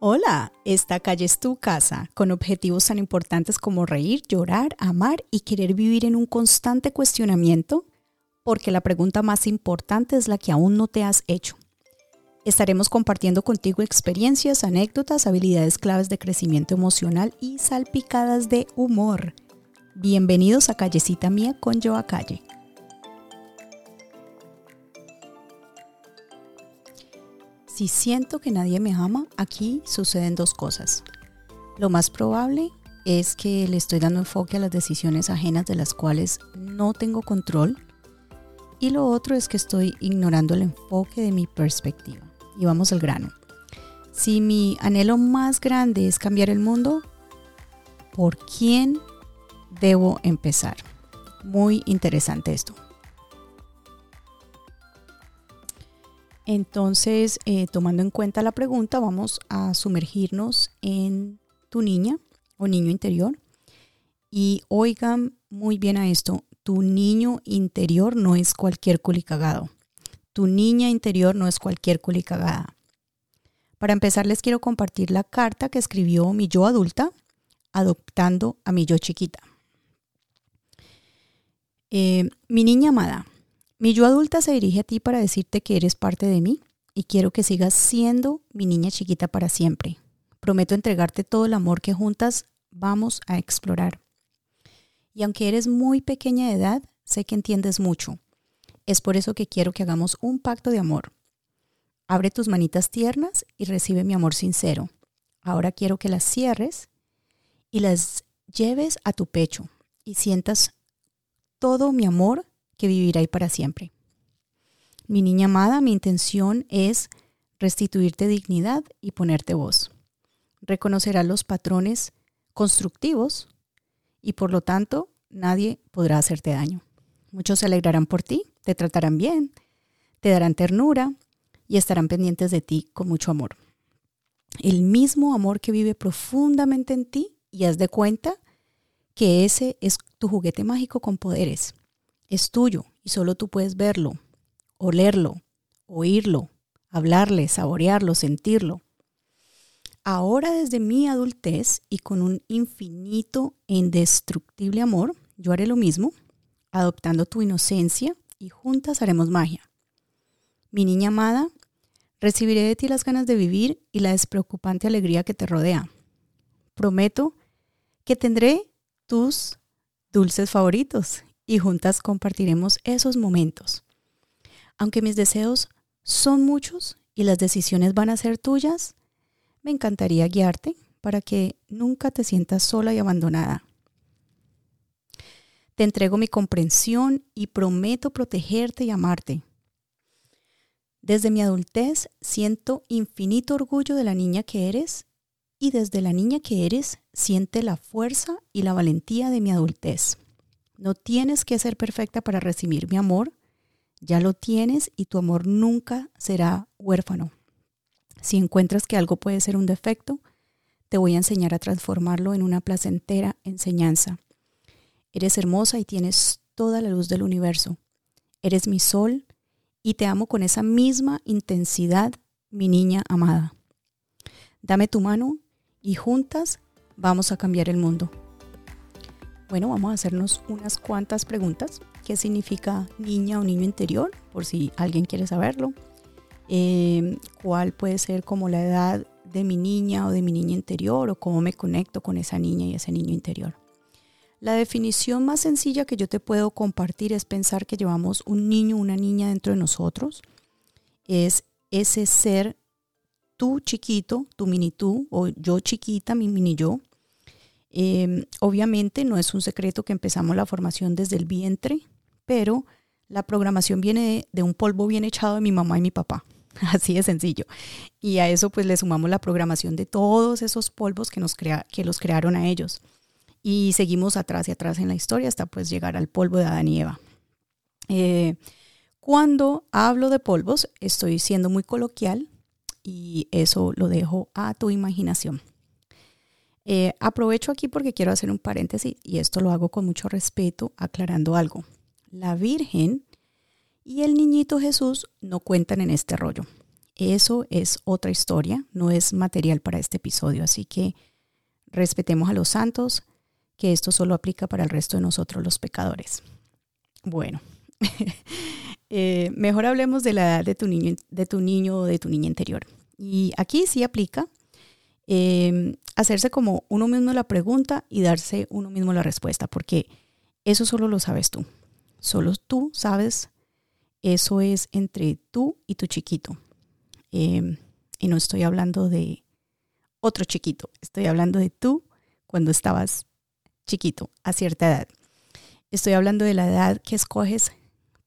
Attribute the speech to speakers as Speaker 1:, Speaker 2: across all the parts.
Speaker 1: Hola, esta calle es tu casa, con objetivos tan importantes como reír, llorar, amar y querer vivir en un constante cuestionamiento, porque la pregunta más importante es la que aún no te has hecho. Estaremos compartiendo contigo experiencias, anécdotas, habilidades claves de crecimiento emocional y salpicadas de humor. Bienvenidos a Callecita Mía con Yo Calle. Si siento que nadie me ama, aquí suceden dos cosas. Lo más probable es que le estoy dando enfoque a las decisiones ajenas de las cuales no tengo control. Y lo otro es que estoy ignorando el enfoque de mi perspectiva. Y vamos al grano. Si mi anhelo más grande es cambiar el mundo, ¿por quién debo empezar? Muy interesante esto. Entonces, eh, tomando en cuenta la pregunta, vamos a sumergirnos en tu niña o niño interior. Y oigan muy bien a esto, tu niño interior no es cualquier culicagado. Tu niña interior no es cualquier culicagada. Para empezar, les quiero compartir la carta que escribió mi yo adulta adoptando a mi yo chiquita. Eh, mi niña amada, mi yo adulta se dirige a ti para decirte que eres parte de mí y quiero que sigas siendo mi niña chiquita para siempre. Prometo entregarte todo el amor que juntas vamos a explorar. Y aunque eres muy pequeña de edad, sé que entiendes mucho. Es por eso que quiero que hagamos un pacto de amor. Abre tus manitas tiernas y recibe mi amor sincero. Ahora quiero que las cierres y las lleves a tu pecho y sientas todo mi amor que vivirá ahí para siempre. Mi niña amada, mi intención es restituirte dignidad y ponerte voz. Reconocerás los patrones constructivos y por lo tanto nadie podrá hacerte daño. Muchos se alegrarán por ti, te tratarán bien, te darán ternura y estarán pendientes de ti con mucho amor. El mismo amor que vive profundamente en ti y haz de cuenta que ese es tu juguete mágico con poderes es tuyo y solo tú puedes verlo, olerlo, oírlo, hablarle, saborearlo, sentirlo. Ahora desde mi adultez y con un infinito e indestructible amor, yo haré lo mismo, adoptando tu inocencia y juntas haremos magia. Mi niña amada, recibiré de ti las ganas de vivir y la despreocupante alegría que te rodea. Prometo que tendré tus dulces favoritos y juntas compartiremos esos momentos. Aunque mis deseos son muchos y las decisiones van a ser tuyas, me encantaría guiarte para que nunca te sientas sola y abandonada. Te entrego mi comprensión y prometo protegerte y amarte. Desde mi adultez siento infinito orgullo de la niña que eres y desde la niña que eres siente la fuerza y la valentía de mi adultez. No tienes que ser perfecta para recibir mi amor. Ya lo tienes y tu amor nunca será huérfano. Si encuentras que algo puede ser un defecto, te voy a enseñar a transformarlo en una placentera enseñanza. Eres hermosa y tienes toda la luz del universo. Eres mi sol y te amo con esa misma intensidad, mi niña amada. Dame tu mano y juntas vamos a cambiar el mundo. Bueno, vamos a hacernos unas cuantas preguntas. ¿Qué significa niña o niño interior? Por si alguien quiere saberlo. Em, ¿Cuál puede ser como la edad de mi niña o de mi niña interior? ¿O cómo me conecto con esa niña y ese niño interior? La definición más sencilla que yo te puedo compartir es pensar que llevamos un niño o una niña dentro de nosotros. Es ese ser tú chiquito, tu mini tú, o yo chiquita, mi mini yo, Em, obviamente no es un secreto que empezamos la formación desde el vientre, pero la programación viene de, un polvo bien echado de mi mamá y mi papá. Así de sencillo. Y a eso pues le sumamos la programación de todos esos polvos que, nos crea, que los crearon a ellos. Y seguimos atrás y atrás en la historia hasta pues llegar al polvo de Adán y Eva. Eh, cuando hablo de polvos estoy siendo muy coloquial y eso lo dejo a tu imaginación. Eh, aprovecho aquí porque quiero hacer un paréntesis y esto lo hago con mucho respeto, aclarando algo. La Virgen y el niñito Jesús no cuentan en este rollo. eso es otra historia, no es material para este episodio, así que respetemos a los santos, que esto solo aplica para el resto de nosotros los pecadores. Bueno, eh, mejor hablemos de la edad de tu niño, de tu niño o de tu niña interior. Y aquí sí aplica em, hacerse como uno mismo la pregunta y darse uno mismo la respuesta, porque eso solo lo sabes tú. Solo tú sabes, eso es entre tú y tu chiquito. Em, y no estoy hablando de otro chiquito, estoy hablando de tú cuando estabas chiquito, a cierta edad. Estoy hablando de la edad que escoges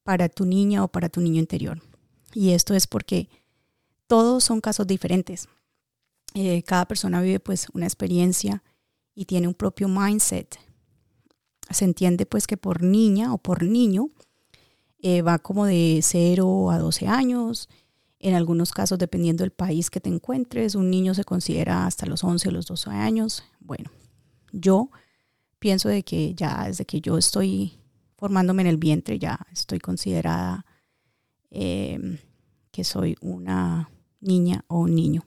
Speaker 1: para tu niña o para tu niño interior. Y esto es porque todos son casos diferentes. Eh, cada persona vive pues una experiencia y tiene un propio mindset. Se entiende pues que por niña o por niño eh, va como de 0 a 12 años. En algunos casos, dependiendo del país que te encuentres, un niño se considera hasta los 11 o los 12 años. Bueno, yo pienso de que ya desde que yo estoy formándome en el vientre, ya estoy considerada em, que soy una niña o un niño.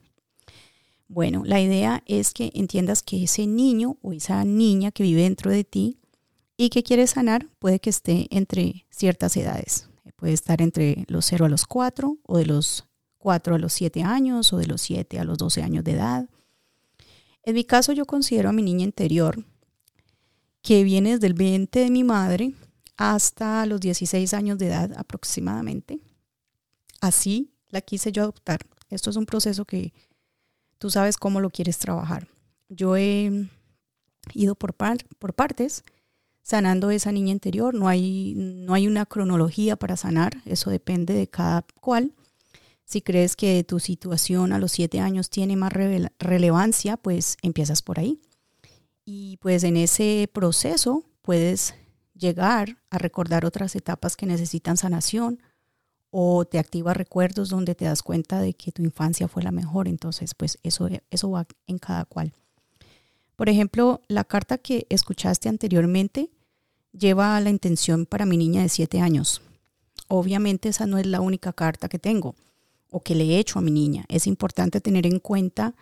Speaker 1: Bueno, la idea es que entiendas que ese niño o esa niña que vive dentro de ti y que quiere sanar puede que esté entre ciertas edades. Puede estar entre los 0 a los 4 o de los 4 a los 7 años o de los 7 a los 12 años de edad. En mi caso yo considero a mi niña interior que viene desde el vientre de mi madre hasta los 16 años de edad aproximadamente. Así la quise yo adoptar. Esto es un proceso que tú sabes cómo lo quieres trabajar. Yo he ido por, partes sanando esa niña interior. No hay, no hay una cronología para sanar, eso depende de cada cual. Si crees que tu situación a los siete años tiene más relevancia, pues empiezas por ahí. Y pues en ese proceso puedes llegar a recordar otras etapas que necesitan sanación o te activa recuerdos donde te das cuenta de que tu infancia fue la mejor. Entonces, pues eso, eso va en cada cual. Por ejemplo, la carta que escuchaste anteriormente lleva la intención para mi niña de siete años. Obviamente esa no es la única carta que tengo o que le he hecho a mi niña. Es importante tener en cuenta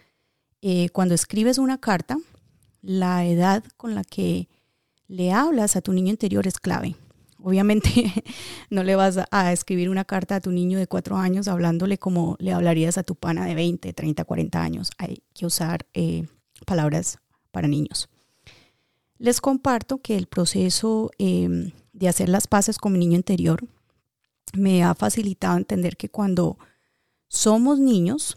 Speaker 1: eh, cuando escribes una carta, la edad con la que le hablas a tu niño interior es clave. Obviamente no le vas a escribir una carta a tu niño de cuatro años hablándole como le hablarías a tu pana de 20, 30, 40 años. Hay que usar eh, palabras para niños. Les comparto que el proceso em, de hacer las paces con mi niño interior me ha facilitado entender que cuando somos niños,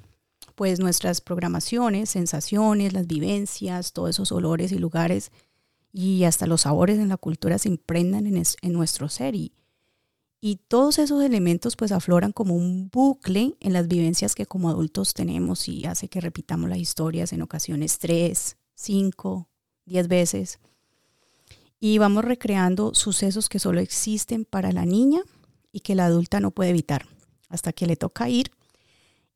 Speaker 1: pues nuestras programaciones, sensaciones, las vivencias, todos esos olores y lugares y hasta los sabores en la cultura se impregnan en, en nuestro ser y, y todos esos elementos pues afloran como un bucle en las vivencias que como adultos tenemos y hace que repitamos las historias en ocasiones tres, cinco, diez veces. Y vamos recreando sucesos que solo existen para la niña y que la adulta no puede evitar hasta que le toca ir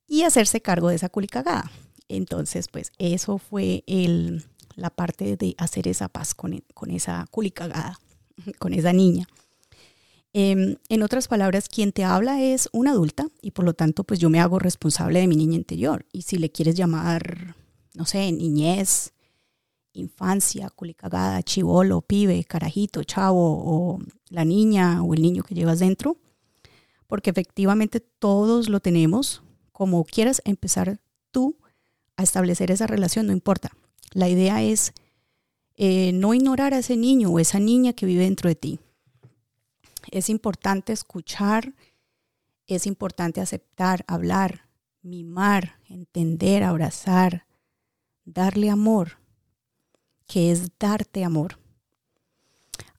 Speaker 1: y hacerse cargo de esa culicagada. Entonces, pues eso fue el, la parte de hacer esa paz con, con esa culicagada, con esa niña. Em, en otras palabras, quien te habla es una adulta y por lo tanto pues yo me hago responsable de mi niña interior. Y si le quieres llamar, no sé, niñez, infancia, culicagada, chivolo, pibe, carajito, chavo o la niña o el niño que llevas dentro, porque efectivamente todos lo tenemos, como quieras empezar tú a establecer esa relación, no importa. La idea es eh, no ignorar a ese niño o esa niña que vive dentro de ti. Es importante escuchar, es importante aceptar, hablar, mimar, entender, abrazar, darle amor, que es darte amor.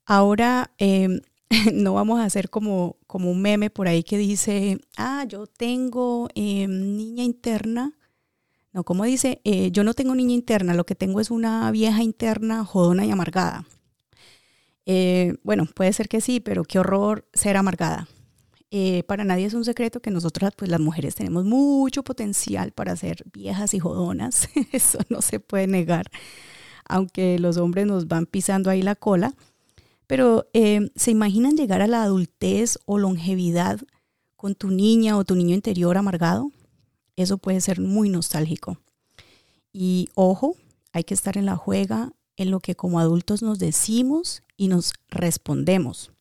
Speaker 1: Ahora em, no vamos a hacer como, como un meme por ahí que dice, ah, yo tengo em, niña interna no, como dice, eh, yo no tengo niña interna, lo que tengo es una vieja interna jodona y amargada. Eh, bueno, puede ser que sí, pero qué horror ser amargada. Eh, para nadie es un secreto que nosotras, pues las mujeres, tenemos mucho potencial para ser viejas y jodonas. Eso no se puede negar, aunque los hombres nos van pisando ahí la cola. Pero ¿se imaginan llegar a la adultez o longevidad con tu niña o tu niño interior amargado? Eso puede ser muy nostálgico. Y ojo, hay que estar en la juega en lo que como adultos nos decimos y nos respondemos.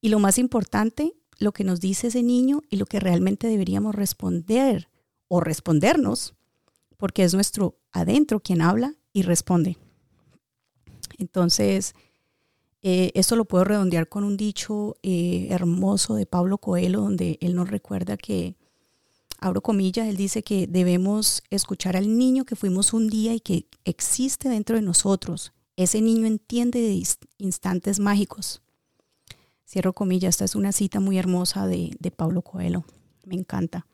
Speaker 1: Y lo más importante, lo que nos dice ese niño y lo que realmente deberíamos responder o respondernos, porque es nuestro adentro quien habla y responde. Entonces, eh, esto lo puedo redondear con un dicho eh, hermoso de Pablo Coelho, donde él nos recuerda que, abro comillas, él dice que debemos escuchar al niño que fuimos un día y que existe dentro de nosotros. Ese niño entiende de instantes mágicos. Cierro comillas, esta es una cita muy hermosa de, de Pablo Coelho, me encanta.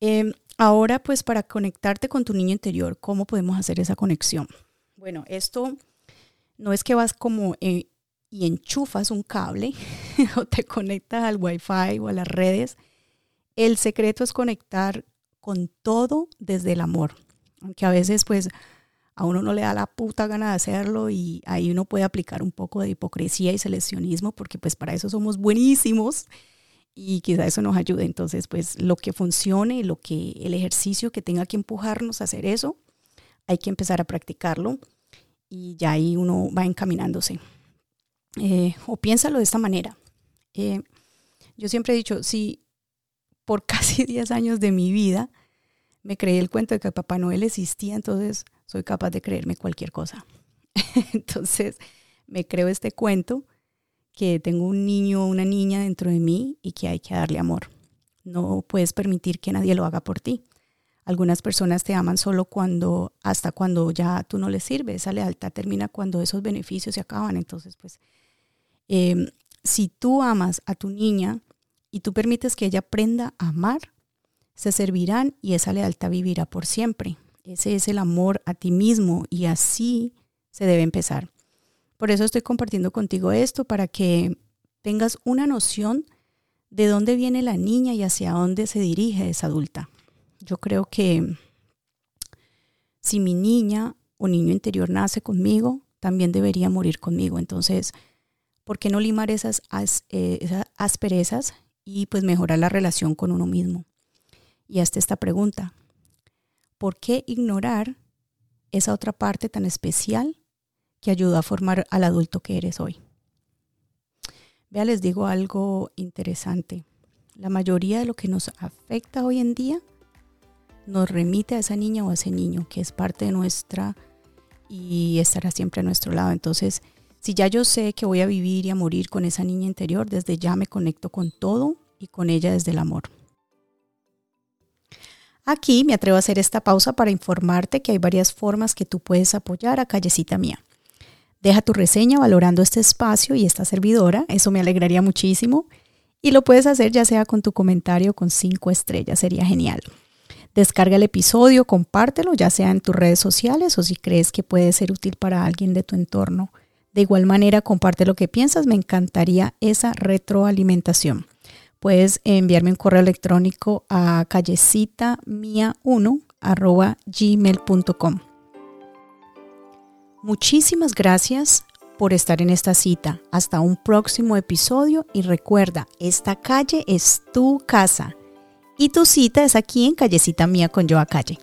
Speaker 1: Em, ahora, pues para conectarte con tu niño interior, ¿cómo podemos hacer esa conexión? Bueno, esto no es que vas como eh, y enchufas un cable o te conectas al wifi o a las redes. El secreto es conectar con todo desde el amor. Aunque a veces pues a uno no le da la puta gana de hacerlo y ahí uno puede aplicar un poco de hipocresía y seleccionismo porque pues para eso somos buenísimos y quizá eso nos ayude. Entonces pues lo que funcione, lo que el ejercicio que tenga que empujarnos a hacer eso, hay que empezar a practicarlo y ya ahí uno va encaminándose. Eh, o piénsalo de esta manera. Eh, yo siempre he dicho, si por casi 10 años de mi vida me creí el cuento de que Papá Noel existía, entonces soy capaz de creerme cualquier cosa. entonces me creo este cuento que tengo un niño o una niña dentro de mí y que hay que darle amor. No puedes permitir que nadie lo haga por ti. Algunas personas te aman solo cuando, hasta cuando ya tú no les sirves. Esa lealtad termina cuando esos beneficios se acaban. Entonces, pues, em, si tú amas a tu niña y tú permites que ella aprenda a amar, se servirán y esa lealtad vivirá por siempre. Ese es el amor a ti mismo y así se debe empezar. Por eso estoy compartiendo contigo esto para que tengas una noción de dónde viene la niña y hacia dónde se dirige esa adulta. Yo creo que si mi niña o niño interior nace conmigo, también debería morir conmigo. Entonces, ¿por qué no limar esas, eh, esas asperezas y pues mejorar la relación con uno mismo? Y hasta esta pregunta, ¿por qué ignorar esa otra parte tan especial que ayudó a formar al adulto que eres hoy? Vea, les digo algo interesante. La mayoría de lo que nos afecta hoy en día nos remite a esa niña o a ese niño que es parte de nuestra y estará siempre a nuestro lado. Entonces, si ya yo sé que voy a vivir y a morir con esa niña interior, desde ya me conecto con todo y con ella desde el amor. Aquí me atrevo a hacer esta pausa para informarte que hay varias formas que tú puedes apoyar a Callecita Mía. Deja tu reseña valorando este espacio y esta servidora, eso me alegraría muchísimo. Y lo puedes hacer ya sea con tu comentario con cinco estrellas, sería genial. Descarga el episodio, compártelo, ya sea en tus redes sociales o si crees que puede ser útil para alguien de tu entorno. De igual manera, comparte lo que piensas, me encantaría esa retroalimentación. Puedes enviarme un correo electrónico a callecitamia1 gmail.com. Muchísimas gracias por estar en esta cita. Hasta un próximo episodio y recuerda, esta calle es tu casa y tu cita es aquí en Callecita Mía con Joa Calle.